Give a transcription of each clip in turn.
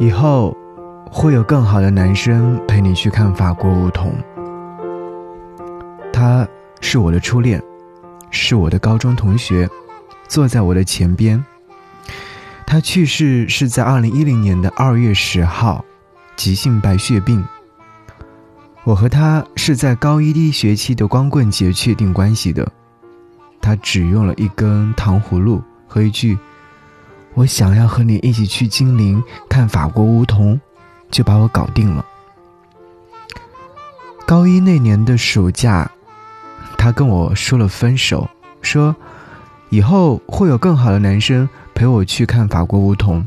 以后会有更好的男生陪你去看法国梧桐。他是我的初恋，是我的高中同学，坐在我的前边。他去世是在二零一零年的二月十号，急性白血病。我和他是在高一第一学期的光棍节确定关系的。他只用了一根糖葫芦和一句。我想要和你一起去金陵看法国梧桐，就把我搞定了。高一那年的暑假，他跟我说了分手，说以后会有更好的男生陪我去看法国梧桐。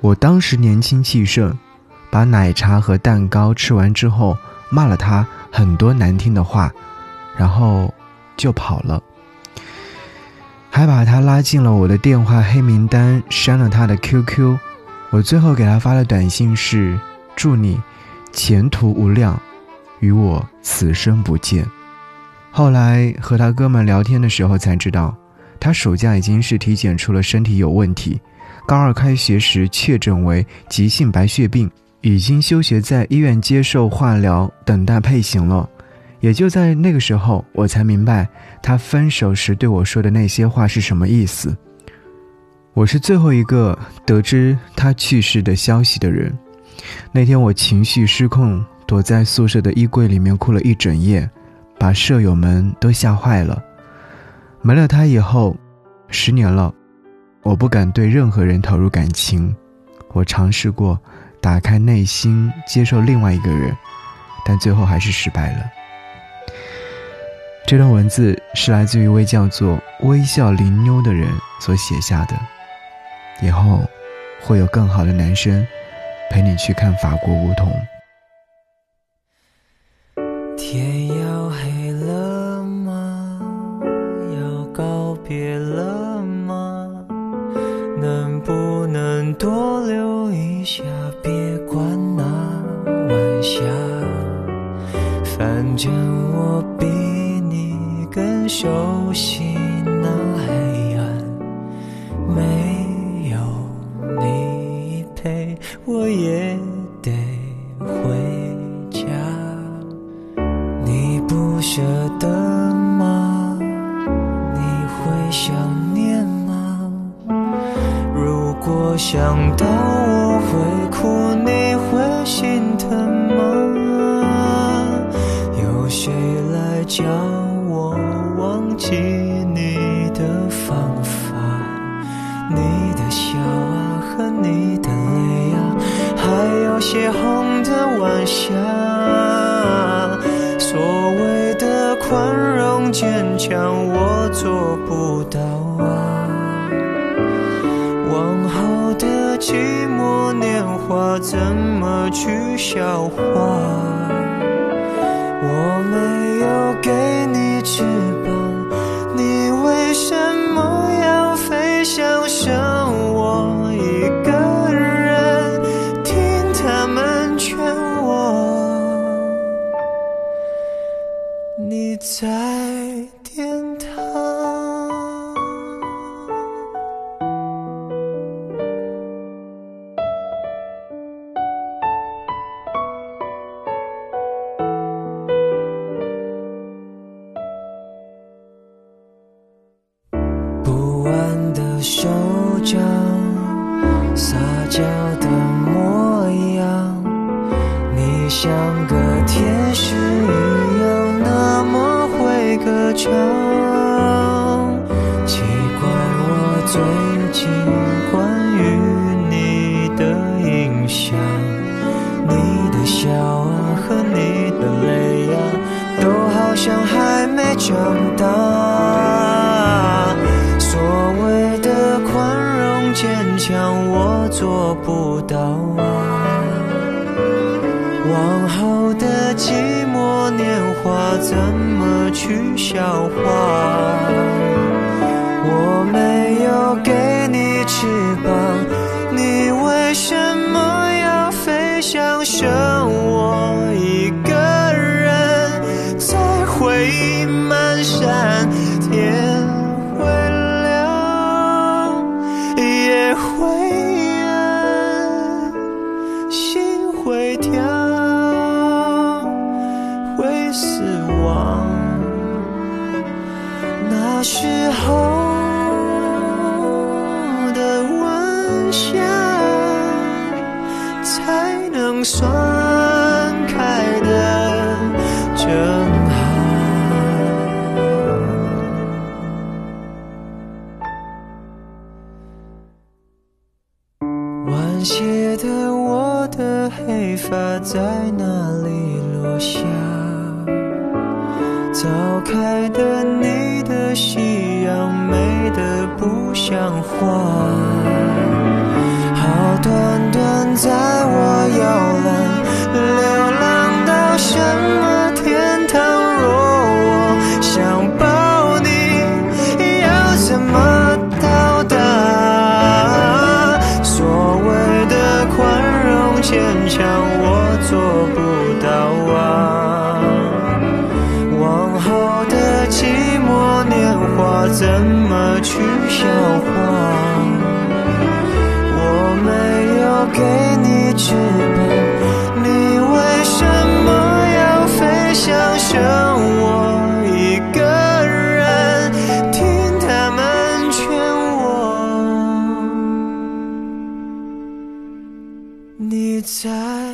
我当时年轻气盛，把奶茶和蛋糕吃完之后，骂了他很多难听的话，然后就跑了。还把他拉进了我的电话黑名单，删了他的 QQ。我最后给他发的短信是：“祝你前途无量，与我此生不见。”后来和他哥们聊天的时候才知道，他暑假已经是体检出了身体有问题，高二开学时确诊为急性白血病，已经休学在医院接受化疗，等待配型了。也就在那个时候，我才明白他分手时对我说的那些话是什么意思。我是最后一个得知他去世的消息的人。那天我情绪失控，躲在宿舍的衣柜里面哭了一整夜，把舍友们都吓坏了。没了他以后，十年了，我不敢对任何人投入感情。我尝试过打开内心接受另外一个人，但最后还是失败了。这段文字是来自于一位叫做“微笑林妞”的人所写下的。以后会有更好的男生陪你去看法国梧桐。天要黑了吗？要告别了吗？能不能多留一下？别管那晚霞，反正我。熟悉那黑暗，没有你陪，我也得回家。你不舍得吗？你会想念吗？如果想到我会哭，你会心疼吗？有谁来教？记你的方法，你的笑啊和你的泪啊，还有邂逅的晚霞。所谓的宽容坚强，我做不到啊。往后的寂寞年华，怎么去消化？我没有给你翅为什么要飞翔剩我？一个人听他们劝我。你在会歌唱。奇怪，我最近关于你的印象，你的笑啊和你的泪啊，都好像还没长大。所谓的宽容坚强我做不到啊！往后的寂寞年话怎么去消化？我没有给你翅膀，你为什么要飞翔时候的晚霞才能算开的，正好晚些的我的黑发在哪里落下？早开的。像话。好端端在我摇篮流浪到什么天堂？若我想抱你，要怎么到达？所谓的宽容坚强，我做不在。